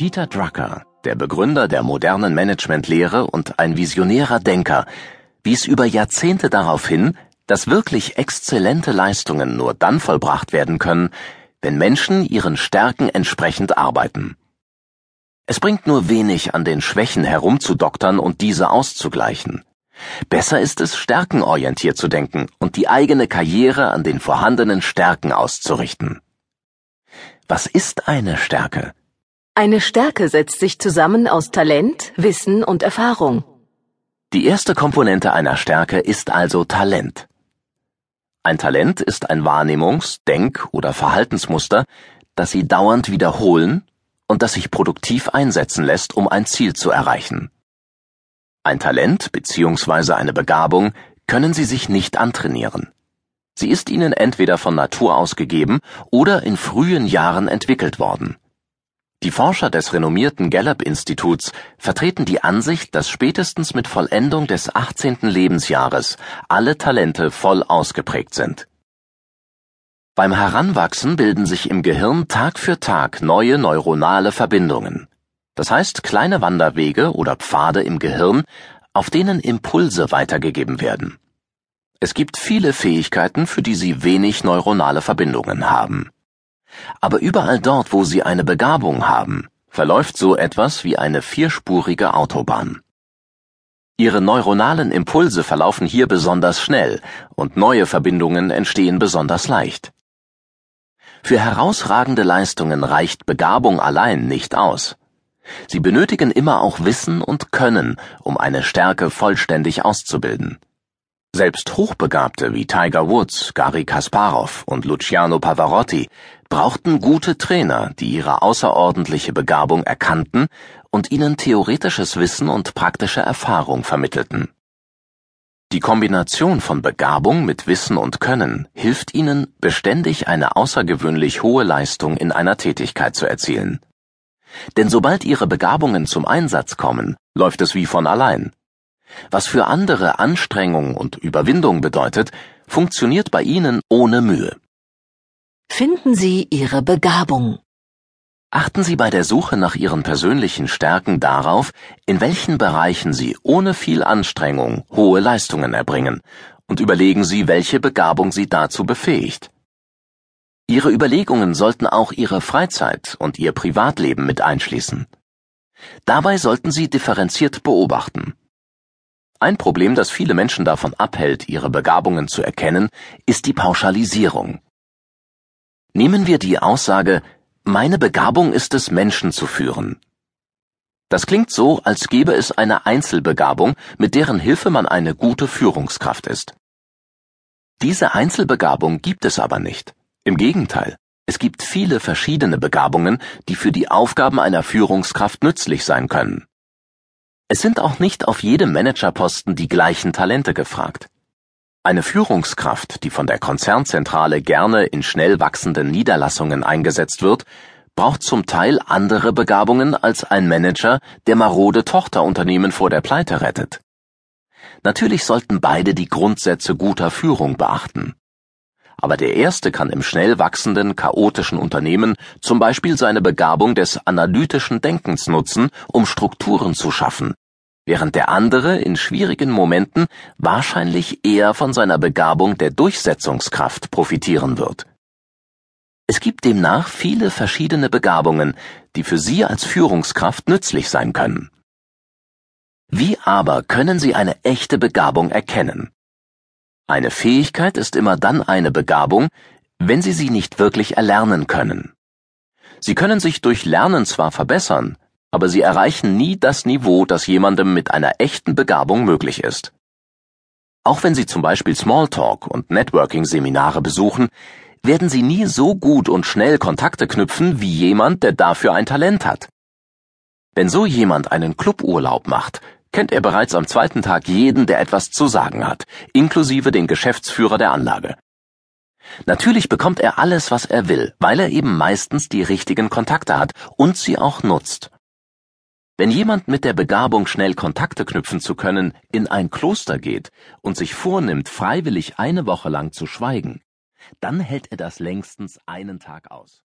Peter Drucker, der Begründer der modernen Managementlehre und ein visionärer Denker, wies über Jahrzehnte darauf hin, dass wirklich exzellente Leistungen nur dann vollbracht werden können, wenn Menschen ihren Stärken entsprechend arbeiten. Es bringt nur wenig an den Schwächen herumzudoktern und diese auszugleichen. Besser ist es, stärkenorientiert zu denken und die eigene Karriere an den vorhandenen Stärken auszurichten. Was ist eine Stärke? Eine Stärke setzt sich zusammen aus Talent, Wissen und Erfahrung. Die erste Komponente einer Stärke ist also Talent. Ein Talent ist ein Wahrnehmungs-, Denk- oder Verhaltensmuster, das Sie dauernd wiederholen und das sich produktiv einsetzen lässt, um ein Ziel zu erreichen. Ein Talent bzw. eine Begabung können Sie sich nicht antrainieren. Sie ist Ihnen entweder von Natur aus gegeben oder in frühen Jahren entwickelt worden. Die Forscher des renommierten Gallup-Instituts vertreten die Ansicht, dass spätestens mit Vollendung des 18. Lebensjahres alle Talente voll ausgeprägt sind. Beim Heranwachsen bilden sich im Gehirn Tag für Tag neue neuronale Verbindungen. Das heißt kleine Wanderwege oder Pfade im Gehirn, auf denen Impulse weitergegeben werden. Es gibt viele Fähigkeiten, für die sie wenig neuronale Verbindungen haben. Aber überall dort, wo sie eine Begabung haben, verläuft so etwas wie eine vierspurige Autobahn. Ihre neuronalen Impulse verlaufen hier besonders schnell und neue Verbindungen entstehen besonders leicht. Für herausragende Leistungen reicht Begabung allein nicht aus. Sie benötigen immer auch Wissen und Können, um eine Stärke vollständig auszubilden. Selbst Hochbegabte wie Tiger Woods, Gary Kasparov und Luciano Pavarotti brauchten gute Trainer, die ihre außerordentliche Begabung erkannten und ihnen theoretisches Wissen und praktische Erfahrung vermittelten. Die Kombination von Begabung mit Wissen und Können hilft ihnen, beständig eine außergewöhnlich hohe Leistung in einer Tätigkeit zu erzielen. Denn sobald ihre Begabungen zum Einsatz kommen, läuft es wie von allein. Was für andere Anstrengung und Überwindung bedeutet, funktioniert bei ihnen ohne Mühe. Finden Sie Ihre Begabung. Achten Sie bei der Suche nach Ihren persönlichen Stärken darauf, in welchen Bereichen Sie ohne viel Anstrengung hohe Leistungen erbringen, und überlegen Sie, welche Begabung Sie dazu befähigt. Ihre Überlegungen sollten auch Ihre Freizeit und Ihr Privatleben mit einschließen. Dabei sollten Sie differenziert beobachten. Ein Problem, das viele Menschen davon abhält, ihre Begabungen zu erkennen, ist die Pauschalisierung. Nehmen wir die Aussage, meine Begabung ist es, Menschen zu führen. Das klingt so, als gäbe es eine Einzelbegabung, mit deren Hilfe man eine gute Führungskraft ist. Diese Einzelbegabung gibt es aber nicht. Im Gegenteil, es gibt viele verschiedene Begabungen, die für die Aufgaben einer Führungskraft nützlich sein können. Es sind auch nicht auf jedem Managerposten die gleichen Talente gefragt. Eine Führungskraft, die von der Konzernzentrale gerne in schnell wachsenden Niederlassungen eingesetzt wird, braucht zum Teil andere Begabungen als ein Manager, der marode Tochterunternehmen vor der Pleite rettet. Natürlich sollten beide die Grundsätze guter Führung beachten. Aber der erste kann im schnell wachsenden, chaotischen Unternehmen zum Beispiel seine Begabung des analytischen Denkens nutzen, um Strukturen zu schaffen, während der andere in schwierigen Momenten wahrscheinlich eher von seiner Begabung der Durchsetzungskraft profitieren wird. Es gibt demnach viele verschiedene Begabungen, die für Sie als Führungskraft nützlich sein können. Wie aber können Sie eine echte Begabung erkennen? Eine Fähigkeit ist immer dann eine Begabung, wenn Sie sie nicht wirklich erlernen können. Sie können sich durch Lernen zwar verbessern, aber sie erreichen nie das Niveau, das jemandem mit einer echten Begabung möglich ist. Auch wenn Sie zum Beispiel Smalltalk und Networking-Seminare besuchen, werden Sie nie so gut und schnell Kontakte knüpfen wie jemand, der dafür ein Talent hat. Wenn so jemand einen Cluburlaub macht, kennt er bereits am zweiten Tag jeden, der etwas zu sagen hat, inklusive den Geschäftsführer der Anlage. Natürlich bekommt er alles, was er will, weil er eben meistens die richtigen Kontakte hat und sie auch nutzt. Wenn jemand mit der Begabung, schnell Kontakte knüpfen zu können, in ein Kloster geht und sich vornimmt, freiwillig eine Woche lang zu schweigen, dann hält er das längstens einen Tag aus.